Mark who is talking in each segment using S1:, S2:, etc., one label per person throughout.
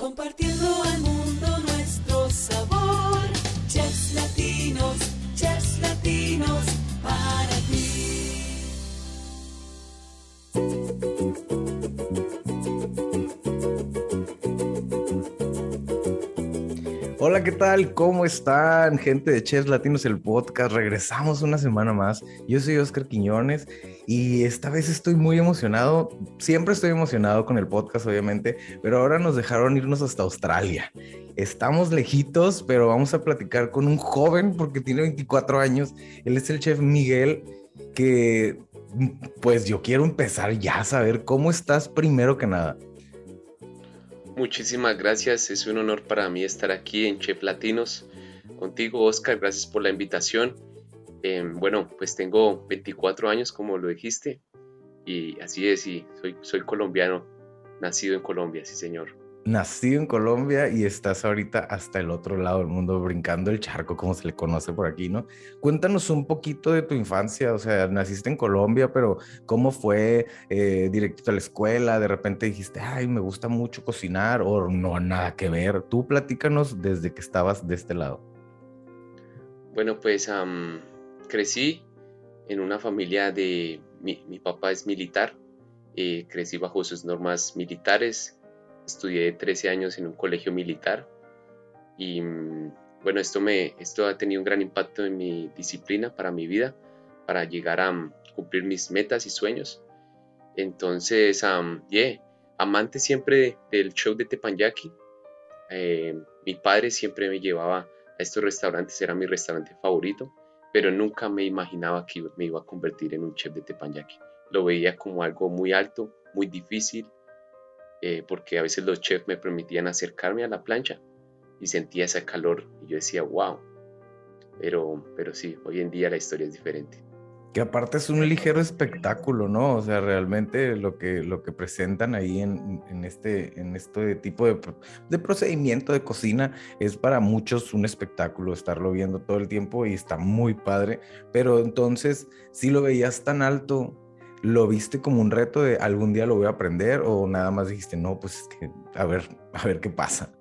S1: Compartiendo al mundo
S2: Hola, ¿qué tal? ¿Cómo están, gente de Chefs Latinos, el podcast? Regresamos una semana más. Yo soy Oscar Quiñones y esta vez estoy muy emocionado. Siempre estoy emocionado con el podcast, obviamente, pero ahora nos dejaron irnos hasta Australia. Estamos lejitos, pero vamos a platicar con un joven porque tiene 24 años. Él es el chef Miguel, que pues yo quiero empezar ya a saber cómo estás primero que nada.
S3: Muchísimas gracias, es un honor para mí estar aquí en Chef Latinos contigo, Oscar. Gracias por la invitación. Eh, bueno, pues tengo 24 años, como lo dijiste, y así es, y soy, soy colombiano, nacido en Colombia, sí, señor.
S2: Nacido en Colombia y estás ahorita hasta el otro lado del mundo, brincando el charco, como se le conoce por aquí, ¿no? Cuéntanos un poquito de tu infancia, o sea, naciste en Colombia, pero ¿cómo fue eh, directo a la escuela? De repente dijiste, ay, me gusta mucho cocinar, o no, nada que ver. Tú platícanos desde que estabas de este lado.
S3: Bueno, pues am, crecí en una familia de, mi, mi papá es militar, eh, crecí bajo sus normas militares, estudié 13 años en un colegio militar y mm, bueno, esto, me, esto ha tenido un gran impacto en mi disciplina para mi vida, para llegar a mm, cumplir mis metas y sueños. Entonces, um, yeah, amante siempre del show de Tepanyaki. Eh, mi padre siempre me llevaba a estos restaurantes, era mi restaurante favorito, pero nunca me imaginaba que me iba a convertir en un chef de Tepanyaki. Lo veía como algo muy alto, muy difícil, eh, porque a veces los chefs me permitían acercarme a la plancha y sentía ese calor y yo decía, wow. Pero, pero sí, hoy en día la historia es diferente.
S2: Que aparte es un ligero espectáculo, ¿no? O sea, realmente lo que, lo que presentan ahí en, en este, en este tipo de, de procedimiento de cocina es para muchos un espectáculo estarlo viendo todo el tiempo y está muy padre. Pero entonces, si lo veías tan alto, ¿lo viste como un reto de algún día lo voy a aprender o nada más dijiste, no, pues es que a ver, a ver qué pasa?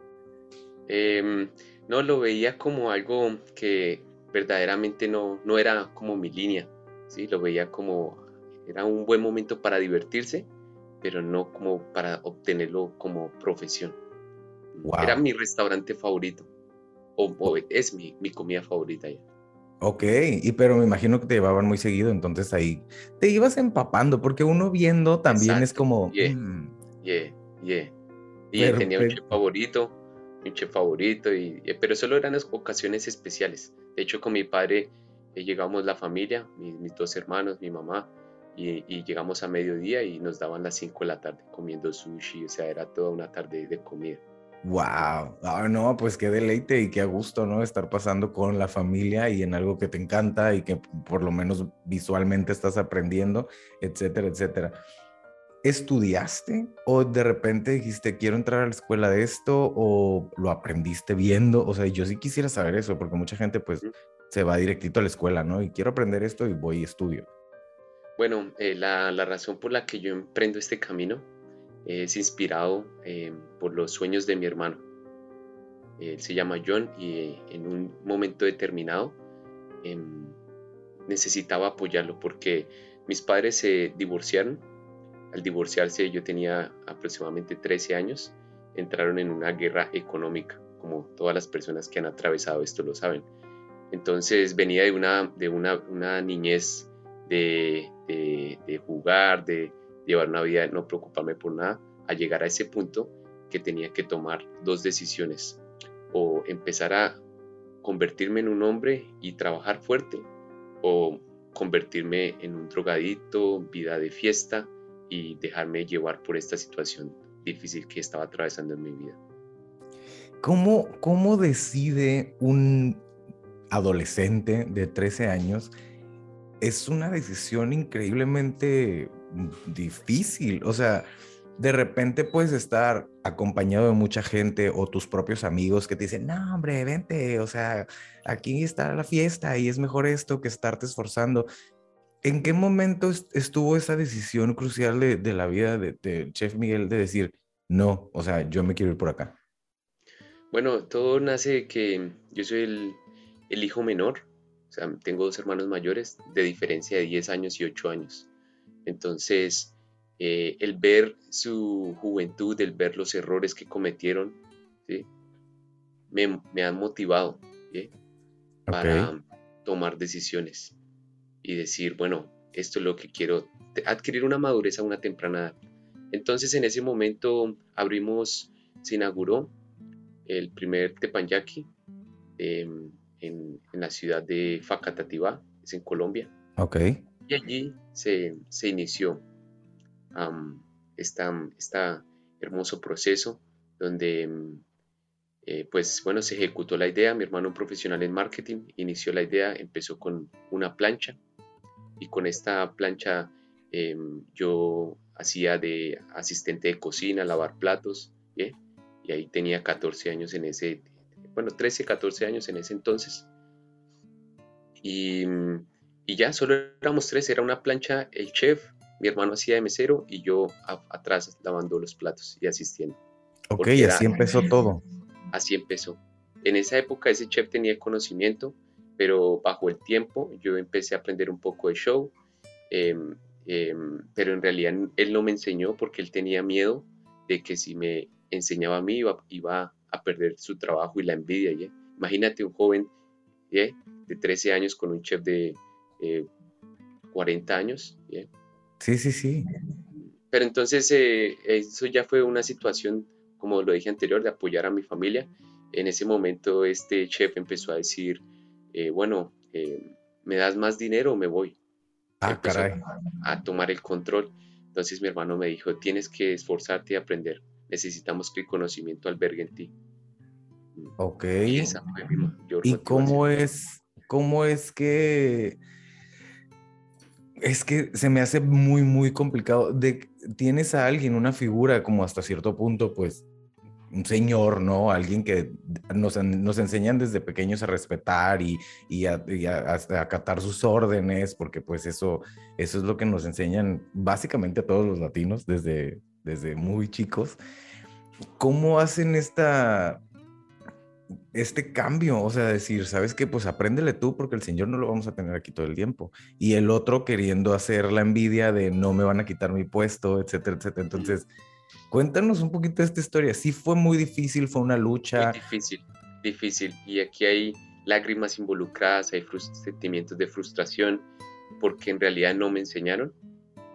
S3: Em, no lo veía como algo que verdaderamente no, no era como mi línea, ¿sí? Lo veía como, era un buen momento para divertirse, pero no como para obtenerlo como profesión.
S2: Wow.
S3: Era mi restaurante favorito, o, o es mi, mi comida favorita ya.
S2: Ok, y pero me imagino que te llevaban muy seguido, entonces ahí te ibas empapando, porque uno viendo también es como,
S3: yeah.
S2: "Mm,
S3: Yeah, yeah. Y tenía un chef favorito, un chef favorito, y, y- pero solo eran las ocasiones especiales. De hecho, con mi padre eh, llegamos la familia, mi- mis, dos hermanos, mi mamá, y, y llegamos a mediodía y nos daban las 5 de la tarde comiendo sushi, o sea, era toda una tarde de comida.
S2: Wow, ah, no, pues qué deleite y qué a gusto, ¿no? Estar pasando con la familia y en algo que te encanta y que por lo menos visualmente estás aprendiendo, etcétera, etcétera. ¿Estudiaste o de repente dijiste, quiero entrar a la escuela de esto o lo aprendiste viendo? O sea, yo sí quisiera saber eso porque mucha gente pues se va directito a la escuela, ¿no? Y quiero aprender esto y voy y estudio.
S3: Bueno, eh, la, la razón por la que yo emprendo este camino es inspirado eh, por los sueños de mi hermano. Él se llama John y eh, en un momento determinado em, necesitaba apoyarlo porque mis padres se divorciaron. Al divorciarse yo tenía aproximadamente 13 años. Entraron en una guerra económica, como todas las personas que han atravesado esto lo saben. Entonces venía de una, de una, una niñez de, de, de jugar, de llevar una vida, no preocuparme por nada, a llegar a ese punto que tenía que tomar dos decisiones. O empezar a convertirme en un hombre y trabajar fuerte, o convertirme en un drogadicto, vida de fiesta y dejarme llevar por esta situación difícil que estaba atravesando en mi vida.
S2: ¿Cómo, cómo decide un adolescente de 13 años? Es una decisión increíblemente difícil. O sea, de repente puedes estar acompañado de mucha gente o tus propios amigos que te dicen, no, hombre, vente, o sea, aquí está la fiesta y es mejor esto que estarte esforzando. ¿En qué momento est- estuvo esa decisión crucial de, la vida de, de Chef Miguel de decir, no, o sea, yo me quiero ir por acá?
S3: Bueno, todo nace que yo soy el, el hijo menor, o sea, tengo dos hermanos mayores de diferencia de 10 años y 8 años. Entonces, eh, el ver su juventud, el ver los errores que cometieron, ¿sí? me, me han motivado ¿sí? para tomar decisiones y decir, bueno, esto es lo que quiero, adquirir una madurez a una temprana edad. Entonces en ese momento abrimos, se inauguró el primer Tepanyaki em, en, en, la ciudad de Facatativá, es en Colombia.
S2: Ok.
S3: Y allí se, se inició um, este hermoso proceso donde em, eh, pues bueno, se ejecutó la idea, mi hermano un profesional en marketing inició la idea, empezó con una plancha y con esta plancha em, yo hacía de asistente de cocina, lavar platos, y ahí tenía 14 años en ese, bueno, 13, 14 años en ese entonces. Y, y ya solo éramos tres, era una plancha, el chef, mi hermano hacía de mesero y yo atrás lavando los platos y asistiendo.
S2: Ok, así empezó todo
S3: así empezó. En esa época ese chef tenía conocimiento, pero bajo el tiempo yo empecé a aprender un poco de show, em, em, pero en realidad él no me enseñó porque él tenía miedo de que si me enseñaba a mí iba, a perder su trabajo y la envidia. Imagínate un joven de 13 años con un chef de 40 eh, años.
S2: Sí, sí, sí.
S3: Pero entonces eh, eso ya fue una situación como lo dije anterior, de apoyar a mi familia. En ese momento este chef empezó a decir, eh, bueno, eh, ¿me das más dinero o me voy?
S2: Ah, caray.
S3: A, tomar el control. Entonces mi hermano me dijo, tienes que esforzarte y aprender. Necesitamos que el conocimiento albergue en ti.
S2: Ok. Y, ¿Y cómo es, cómo es que es que se me hace muy, muy complicado. De, tienes a alguien, una figura como hasta cierto punto, pues, un señor, ¿no? Alguien que nos, enseñan desde pequeños a respetar y, a, acatar sus órdenes, porque pues eso, eso es lo que nos enseñan básicamente a todos los latinos desde, desde muy chicos. ¿Cómo hacen esta, este cambio, o sea, decir, ¿sabes qué? Pues apréndele tú porque el Señor no lo vamos a tener aquí todo el tiempo. Y el otro queriendo hacer la envidia de no me van a quitar mi puesto, etcétera, etcétera. Entonces, cuéntanos un poquito de esta historia. Sí fue muy difícil, fue una lucha.
S3: Muy difícil, difícil. Y aquí hay lágrimas involucradas, hay sentimientos de frustración porque en realidad no me enseñaron,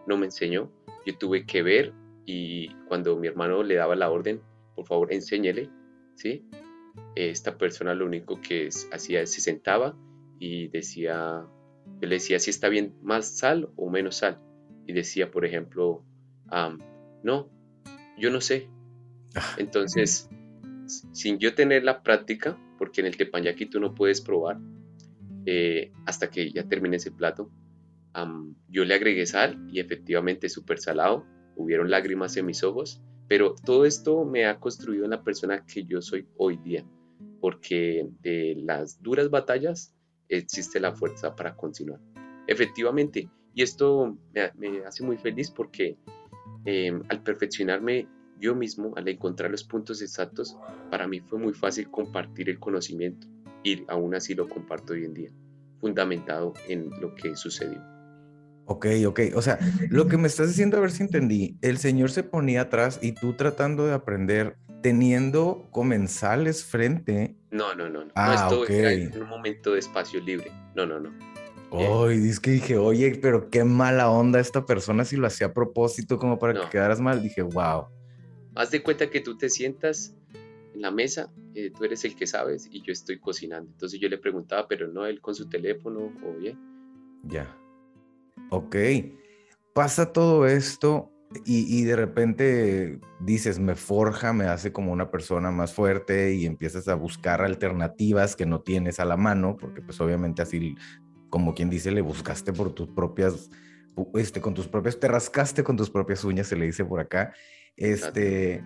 S3: no me enseñó. Yo tuve que ver y cuando mi hermano le daba la orden, por favor, enséñele, ¿sí? Esta persona lo único que hacía es se sentaba y decía, yo le decía si está bien más sal o menos sal. Y decía, por ejemplo, no, yo no sé. Ah. Entonces, sin yo tener la práctica, porque en el teppanyaki tú no puedes probar eh, hasta que ya termine ese plato, yo le agregué sal y efectivamente súper salado, hubieron lágrimas en mis ojos pero todo esto me ha construido en la persona que yo soy hoy día, porque de las duras batallas existe la fuerza para continuar. Efectivamente, y esto me, hace muy feliz porque em, al perfeccionarme yo mismo, al encontrar los puntos exactos, para mí fue muy fácil compartir el conocimiento y aún así lo comparto hoy en día, fundamentado en lo que sucedió.
S2: Ok, ok. O sea, lo que me estás diciendo, a ver si entendí, el señor se ponía atrás y tú tratando de aprender, teniendo comensales frente.
S3: No, no, no. no. Ah, no en un momento de espacio libre. No, no, no.
S2: Ay, es que dije, oye, pero qué mala onda esta persona si lo hacía a propósito como para que quedaras mal. Dije, wow.
S3: Haz de cuenta que tú te sientas en la mesa, eh, tú eres el que sabes y yo estoy cocinando. Entonces yo le preguntaba, pero no él con su teléfono, oye.
S2: Ya. Ok, pasa todo esto y, de repente dices, me forja, me hace como una persona más fuerte y empiezas a buscar alternativas que no tienes a la mano, porque pues obviamente así, como quien dice, le buscaste por tus propias, este, con tus propias, te rascaste con tus propias uñas, se le dice por acá. Este,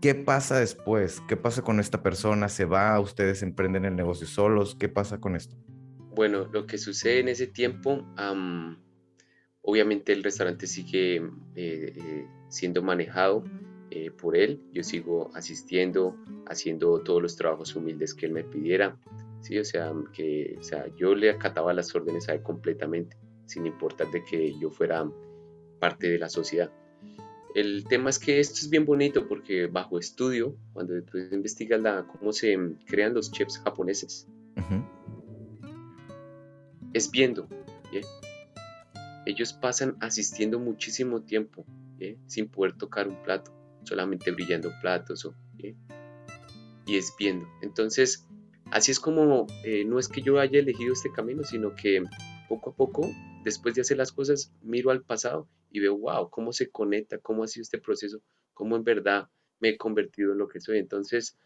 S2: ¿qué pasa después? ¿Qué pasa con esta persona? ¿Se va? ¿Ustedes emprenden el negocio solos? ¿Qué pasa con esto?
S3: Bueno, lo que sucede en ese tiempo, Obviamente el restaurante sigue eh, eh, siendo manejado eh, por él, yo sigo asistiendo, haciendo todos los trabajos humildes que él me pidiera, ¿sí? O sea, que, o sea, yo le acataba las órdenes a él completamente, sin importar de que yo fuera parte de la sociedad. El tema es que esto es bien bonito porque bajo estudio, cuando tú investigas la, cómo se crean los chefs japoneses, es viendo. Ellos pasan asistiendo muchísimo tiempo sin poder tocar un plato, solamente brillando platos. Y es viendo. Entonces, así es como eh, no es que yo haya elegido este camino, sino que poco a poco, después de hacer las cosas, miro al pasado y veo, wow, cómo se conecta, cómo ha sido este proceso, cómo en verdad me he convertido en lo que soy. Entonces,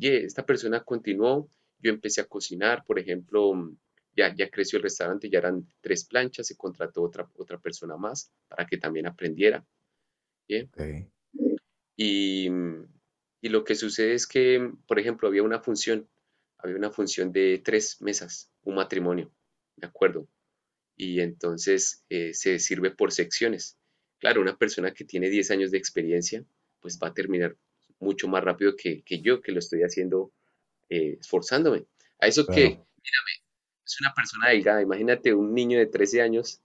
S3: esta persona continuó, yo empecé a cocinar, por ejemplo, ya, ya creció el restaurante, ya eran tres planchas, se contrató otra, otra persona más para que también aprendiera. Y, y lo que sucede es que, por ejemplo, había una función, había una función de tres mesas, un matrimonio, ¿de acuerdo? y entonces eh, se sirve por secciones. Claro, una persona que tiene 10 años de experiencia, pues va a terminar mucho más rápido que, yo, que lo estoy haciendo eh, esforzándome. A eso que, mírame, es una persona delgada, imagínate un niño de 13 años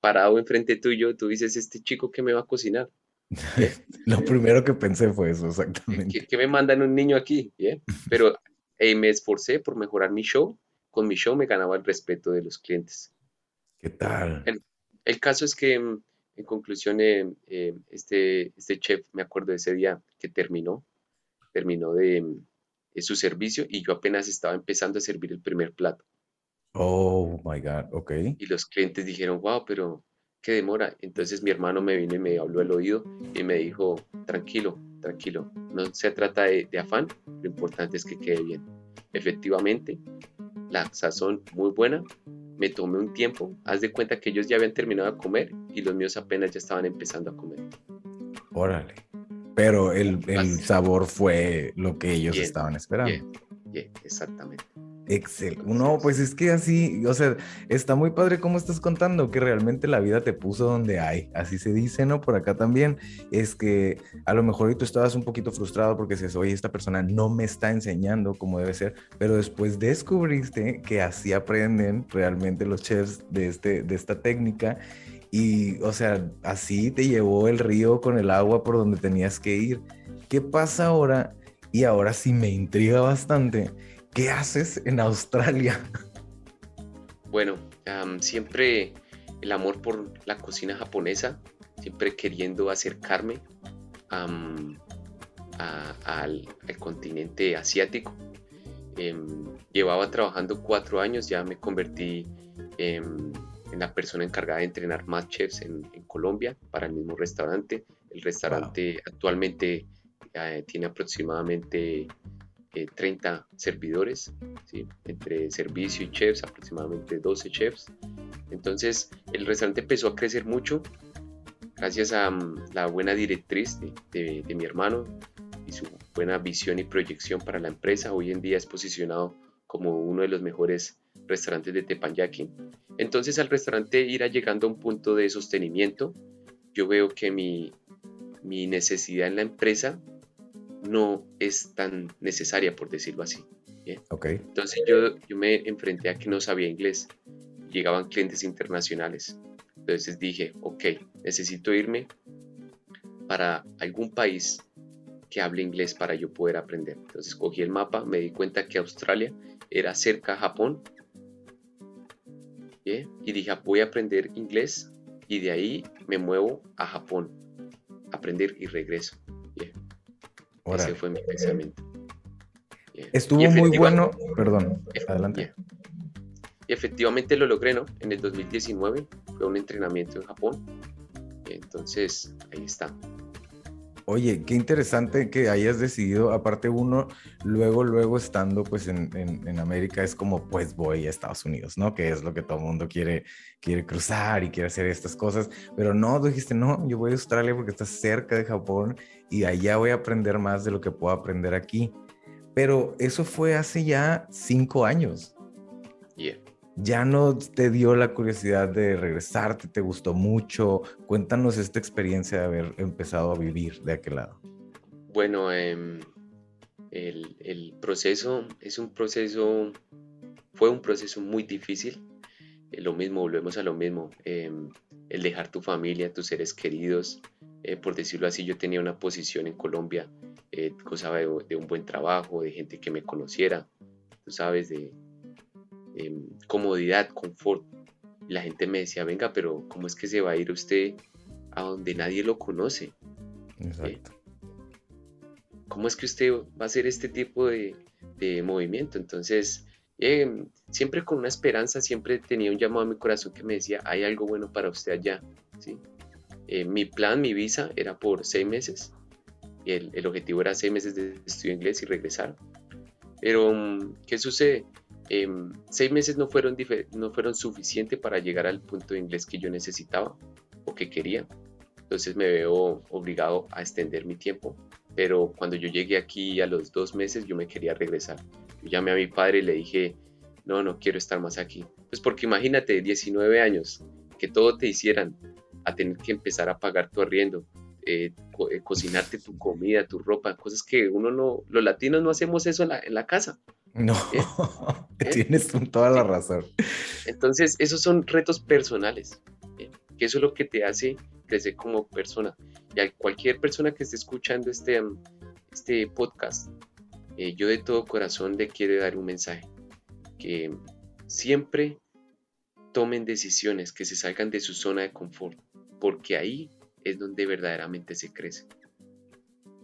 S3: parado enfrente tuyo, tú dices, este chico que me va a cocinar.
S2: lo primero que pensé fue eso, exactamente.
S3: ¿Qué, me mandan un niño aquí? Pero me esforcé por mejorar mi show. Con mi show me ganaba el respeto de los clientes.
S2: ¿Qué tal?
S3: El, caso es que, mm, en conclusión, eh, eh, este, este chef, me acuerdo de ese día que terminó, terminó de, mm, su servicio y yo apenas estaba empezando a servir el primer plato.
S2: Oh, my God, ok.
S3: Y los clientes dijeron, wow, pero qué demora. Entonces mi hermano me vino y me habló al oído y me dijo, tranquilo, tranquilo, no se trata de, de afán, lo importante es que quede bien. Efectivamente, la sazón muy buena, me tomé un tiempo, haz de cuenta que ellos ya habían terminado de comer y los míos apenas ya estaban empezando a comer.
S2: Órale. Pero el, sabor fue lo que ellos estaban esperando.
S3: exactamente.
S2: Excel. No, pues es que así, o sea, está muy padre cómo estás contando que realmente la vida te puso donde hay. Así se dice, ¿no? Por acá también. Es que a lo mejor tú estabas un poquito frustrado porque dices, oye, esta persona no me está enseñando como debe ser, pero después descubriste que así aprenden realmente los chefs de, este, de esta técnica. Y, o sea, así te llevó el río con el agua por donde tenías que ir. ¿Qué pasa ahora? Y ahora sí me intriga bastante ¿Qué haces en Australia?
S3: Bueno, siempre el amor por la cocina japonesa, siempre queriendo acercarme al, continente asiático. Em, llevaba trabajando cuatro años, ya me convertí en la persona encargada de entrenar más chefs en, Colombia para el mismo restaurante. El restaurante actualmente eh, tiene aproximadamente 30 eh, servidores, ¿sí? entre servicio y chefs, aproximadamente 12 chefs. Entonces el restaurante empezó a crecer mucho gracias a mm, la buena directriz de, mi hermano y su buena visión y proyección para la empresa. Hoy en día es posicionado como uno de los mejores restaurantes de Tepanyaki. Entonces al restaurante irá llegando a un punto de sostenimiento. Yo veo que mi, mi necesidad en la empresa no es tan necesaria, por decirlo así.
S2: Okay.
S3: Entonces yo, yo me enfrenté a que no sabía inglés. Llegaban clientes internacionales. Entonces dije, ok, necesito irme para algún país que hable inglés para yo poder aprender. Entonces cogí el mapa, me di cuenta que Australia era cerca a Japón. Y dije, voy a aprender inglés y de ahí me muevo a Japón. Aprender y regreso. Ese fue mi pensamiento.
S2: Estuvo muy bueno, perdón, adelante.
S3: Y efectivamente lo logré, ¿no? En el 2019 fue un entrenamiento en Japón. Entonces, ahí está.
S2: Oye, qué interesante que hayas decidido, aparte uno, luego, luego estando pues en, en, América, es como pues voy a Estados Unidos, ¿no? Que es lo que todo el mundo quiere, quiere cruzar y quiere hacer estas cosas, pero no, dijiste, no, yo voy a Australia porque está cerca de Japón y allá voy a aprender más de lo que puedo aprender aquí. Pero eso fue hace ya cinco años.
S3: Yeah.
S2: ya no te dio la curiosidad de regresarte, te gustó mucho. Cuéntanos esta experiencia de haber empezado a vivir de aquel lado.
S3: Bueno, em, el, proceso es un proceso, fue un proceso muy difícil. Eh, lo mismo, volvemos a lo mismo. Em, el dejar tu familia, tus seres queridos. Eh, por decirlo así, yo tenía una posición en Colombia, eh, gozaba de, de, un buen trabajo, de gente que me conociera, tú sabes, de, Em, comodidad, confort. la gente me decía, venga, pero ¿cómo es que se va a ir usted a donde nadie lo conoce? Exacto. ¿Cómo es que usted va a hacer este tipo de, movimiento? Entonces, em, siempre con una esperanza, siempre tenía un llamado a mi corazón que me decía, hay algo bueno para usted allá. ¿sí? Eh, mi plan, mi visa era por seis meses. El, el objetivo era seis meses de estudio inglés y regresar. Pero, ¿qué sucede? Em, seis meses no fueron, no fueron suficientes para llegar al punto de inglés que yo necesitaba o que quería. Entonces me veo obligado a extender mi tiempo. Pero cuando yo llegué aquí a los dos meses, yo me quería regresar. Llamé a mi padre y le dije, no, no quiero estar más aquí. Pues porque imagínate, 19 años, que todo te hicieran, a tener que empezar a pagar tu arriendo, eh, eh, cocinarte tu comida, tu ropa, cosas que uno no, los latinos no hacemos eso en la casa.
S2: No, tienes toda la razón.
S3: Entonces, esos son retos personales, que eso es lo que te hace crecer como persona. Y a cualquier persona que esté escuchando este, um, este podcast, eh, yo de todo corazón le quiero dar un mensaje, que siempre tomen decisiones que se salgan de su zona de confort, porque ahí es donde verdaderamente se crece.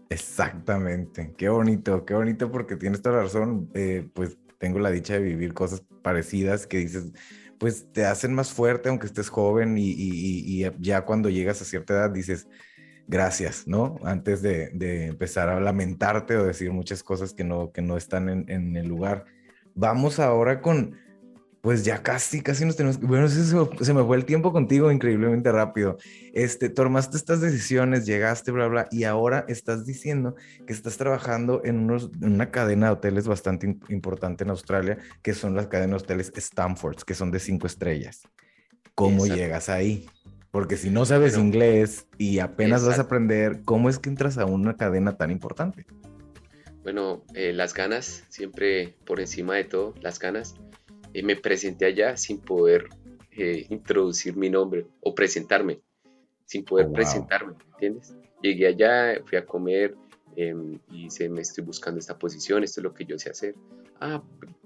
S2: Exactamente, qué bonito, qué bonito porque tienes toda la razón, eh, pues tengo la dicha de vivir cosas parecidas que dices, pues te hacen más fuerte aunque estés joven y, ya cuando llegas a cierta edad dices, gracias, ¿no? Antes de, empezar a lamentarte o decir muchas cosas que no, que no están en, en el lugar. Vamos ahora con pues ya casi, casi nos tenemos que... Bueno, se, se, me fue el tiempo contigo increíblemente rápido. Este, tomaste estas decisiones, llegaste, bla, bla, y ahora estás diciendo que estás trabajando en, unos, una cadena de hoteles bastante importante en Australia, que son las cadenas de hoteles Stanford, que son de cinco estrellas. ¿Cómo llegas ahí? Porque si no sabes inglés y apenas vas a aprender, ¿cómo es que entras a una cadena tan importante?
S3: Bueno, eh, las ganas, siempre por encima de todo, las ganas me presenté allá sin poder eh, introducir mi nombre o presentarme, sin poder oh, presentarme, ¿entiendes? Llegué allá, fui a comer em, y se me estoy buscando esta posición, esto es lo que yo sé hacer. Ah,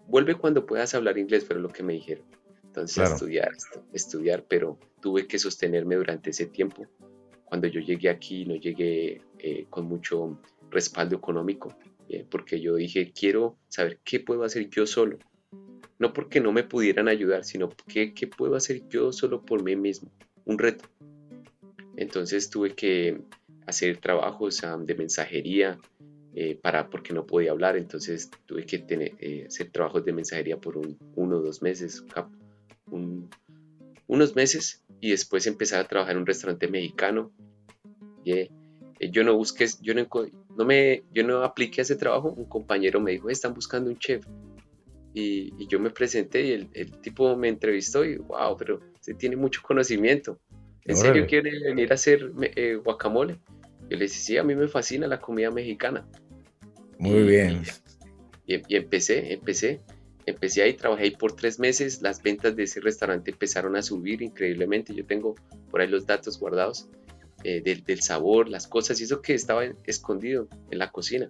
S3: vuelve cuando puedas hablar inglés, pero lo que me dijeron. Entonces, estudiar, estudiar, pero tuve que sostenerme durante ese tiempo. Cuando yo llegué aquí, no llegué eh, con mucho respaldo económico, eh, porque yo dije, quiero saber qué puedo hacer yo solo no porque no me pudieran ayudar, sino que qué puedo hacer yo solo por mí mismo, un reto. Entonces tuve que hacer trabajos de mensajería eh, para porque no podía hablar, entonces tuve que tener, eh, hacer trabajos de mensajería por un, uno o dos meses, unos meses, y después empezar a trabajar en un restaurante mexicano. Eh, yo no busqué, yo no, no, me, yo no apliqué a ese trabajo, un compañero me dijo, están buscando un chef, y, yo me presenté y el, tipo me entrevistó y wow, pero se tiene mucho conocimiento. ¿En serio quiere venir a hacer eh, guacamole? Yo le dije, sí, a mí me fascina la comida mexicana.
S2: Muy bien.
S3: Y, empecé, empecé, empecé ahí, trabajé ahí por tres meses, las ventas de ese restaurante empezaron a subir increíblemente, yo tengo por ahí los datos guardados eh, del, del, sabor, las cosas y eso que estaba escondido en la cocina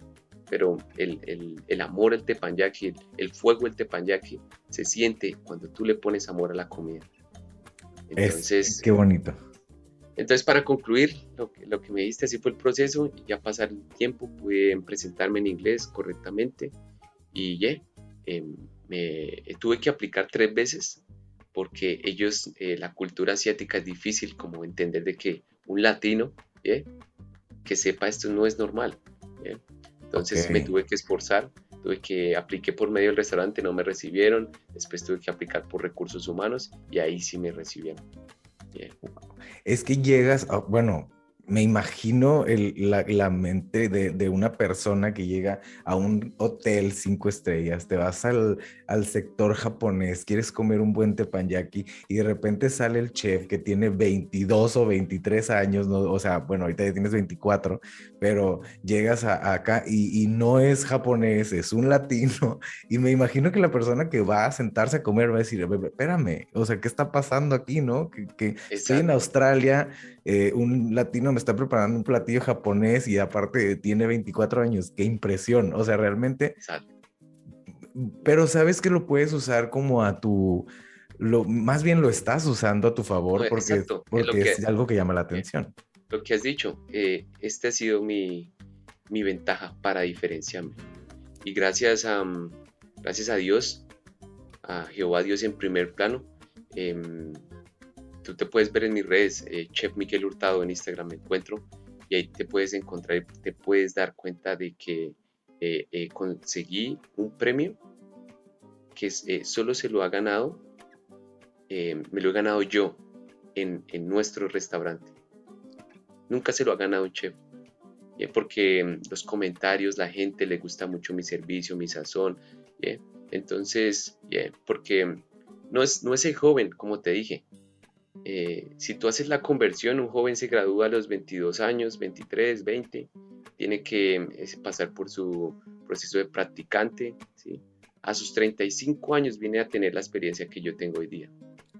S3: pero el, amor al tepanyaki, el, fuego del tepanyaki, se siente cuando tú le pones amor a la comida.
S2: Entonces, qué bonito.
S3: Entonces, para concluir, lo que, lo que me diste así fue el proceso, y ya pasar el tiempo, pude presentarme en inglés correctamente y ya, em, me tuve que aplicar tres veces porque ellos, eh, la cultura asiática es difícil como entender de que un latino, que sepa esto no es normal. Entonces me tuve que esforzar, tuve que apliqué por medio del restaurante, no me recibieron, después tuve que aplicar por recursos humanos y ahí sí me recibieron.
S2: Es que llegas, bueno, me imagino la, mente de, una persona que llega a un hotel cinco estrellas, te vas al, sector japonés, quieres comer un buen teppanyaki y de repente sale el chef que tiene 22 o 23 años, ¿no? o sea, bueno, ahorita ya tienes 24, pero llegas acá y, no es japonés, es un latino y me imagino que la persona que va a sentarse a comer va a decir, espérame, o sea, ¿qué está pasando aquí, no? Que, que estoy en Australia eh, un latino me está preparando un platillo japonés y aparte tiene 24 años. Qué impresión. O sea, realmente. Pero sabes que lo puedes usar como a tu. Lo, más bien lo estás usando a tu favor porque, porque es, algo que llama la atención.
S3: Lo que has dicho, eh, este ha sido mi, mi, ventaja para diferenciarme. Y gracias a, gracias a Dios, a Jehová Dios en primer plano, eh, tú te puedes ver en mis redes, eh, Chef Miguel Hurtado en Instagram me encuentro y ahí te puedes encontrar, te puedes dar cuenta de que eh, conseguí un premio que eh, solo se lo ha ganado, me lo he ganado yo en, en, nuestro restaurante. Nunca se lo ha ganado un chef, porque mm, los comentarios, la gente le gusta mucho mi servicio, mi sazón. Entonces, porque no es, no es el joven, como te dije, eh, si tú haces la conversión, un joven se gradúa a los 22 años, 23, 20, tiene que eh, pasar por su proceso de practicante, ¿sí? A sus 35 años viene a tener la experiencia que yo tengo hoy día.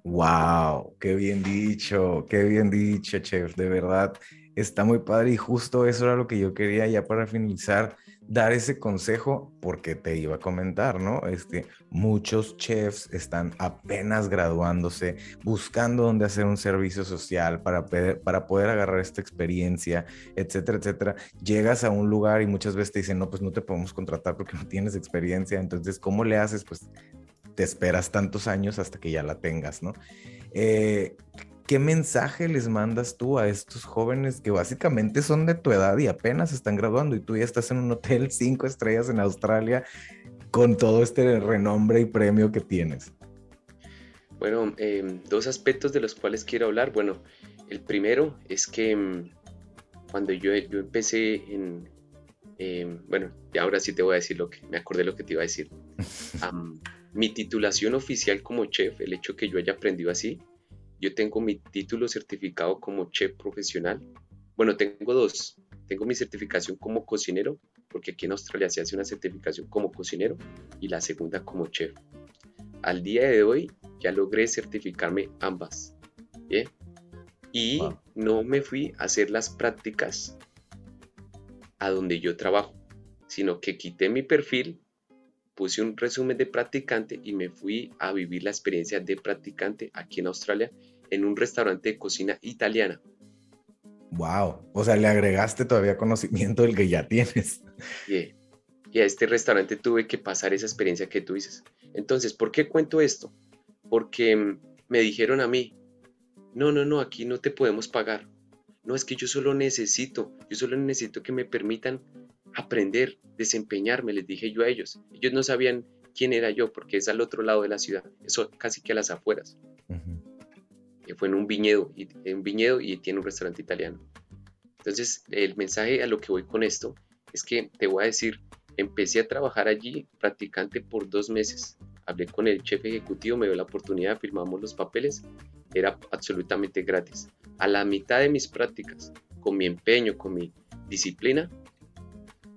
S2: ¡Wow! ¡Qué bien dicho! ¡Qué bien dicho, chef! De verdad, está muy padre y justo eso era lo que yo quería ya para finalizar dar ese consejo porque te iba a comentar, ¿no? Este, muchos chefs están apenas graduándose, buscando dónde hacer un servicio social para, para poder agarrar esta experiencia, etcétera, etcétera. Llegas a un lugar y muchas veces te dicen, no, pues no te podemos contratar porque no tienes experiencia. Entonces, ¿cómo le haces? Pues te esperas tantos años hasta que ya la tengas, ¿no? Eh, ¿qué mensaje les mandas tú a estos jóvenes que básicamente son de tu edad y apenas están graduando y tú ya estás en un hotel cinco estrellas en Australia con todo este renombre y premio que tienes?
S3: Bueno, em, dos aspectos de los cuales quiero hablar. Bueno, el primero es que em, cuando yo, yo empecé en, em, bueno, y ahora sí te voy a decir lo que, me acordé lo que te iba a decir. mi titulación oficial como chef, el hecho que yo haya aprendido así, yo tengo mi título certificado como chef profesional. Bueno, tengo dos. Tengo mi certificación como cocinero, porque aquí en Australia se hace una certificación como cocinero y la segunda como chef. Al día de hoy ya logré certificarme ambas. Y no me fui a hacer las prácticas a donde yo trabajo, sino que quité mi perfil, puse un resumen de practicante y me fui a vivir la experiencia de practicante aquí en Australia en un restaurante de cocina italiana.
S2: Wow, o sea, le agregaste todavía conocimiento del que ya tienes.
S3: Y a este restaurante tuve que pasar esa experiencia que tú dices. Entonces, ¿por qué cuento esto? Porque mm, me dijeron a mí, no, no, no, aquí no te podemos pagar. No, es que yo solo necesito, yo solo necesito que me permitan aprender, desempeñarme, les dije yo a ellos. Ellos no sabían quién era yo porque es al otro lado de la ciudad, eso casi que a las afueras fue en un viñedo, y, en un viñedo y tiene un restaurante italiano. Entonces, el mensaje a lo que voy con esto es que te voy a decir, empecé a trabajar allí practicante por dos meses. Hablé con el chef ejecutivo, me dio la oportunidad, firmamos los papeles, era absolutamente gratis. A la mitad de mis prácticas, con mi empeño, con mi disciplina,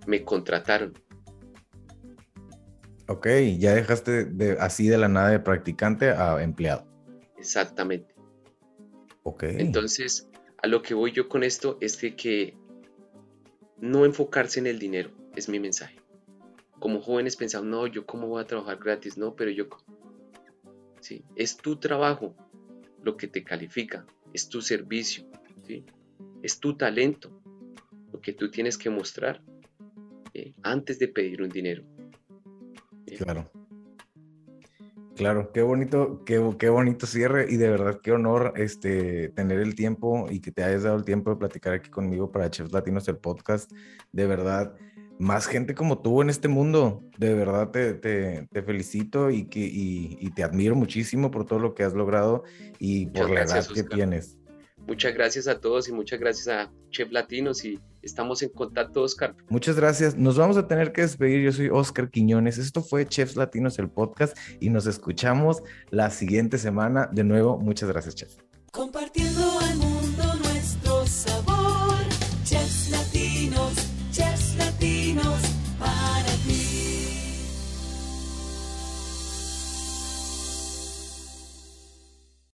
S3: me contrataron.
S2: Ok, ya dejaste de, así de la nada de practicante a empleado.
S3: Exactamente. Entonces, a lo que voy yo con esto es que no enfocarse en el dinero, es mi mensaje. Como jóvenes pensamos, no, yo cómo voy a trabajar gratis, no, pero yo... Sí, es tu trabajo lo que te califica, es tu servicio, ¿sí? es tu talento, lo que tú tienes que mostrar antes de pedir un dinero.
S2: Claro. Claro, qué bonito, qué, qué, bonito cierre y de verdad qué honor este, tener el tiempo y que te hayas dado el tiempo de platicar aquí conmigo para Chefs Latinos, el podcast. De verdad, más gente como tú en este mundo. De verdad te, te, te felicito y, que, y, y, te admiro muchísimo por todo lo que has logrado y por la edad que tienes.
S3: Muchas gracias a todos y muchas gracias a Chef Latinos y estamos en contacto, Oscar.
S2: Muchas gracias. Nos vamos a tener que despedir. Yo soy Oscar Quiñones. Esto fue Chefs Latinos, el podcast, y nos escuchamos la siguiente semana. De nuevo, muchas gracias, Chef.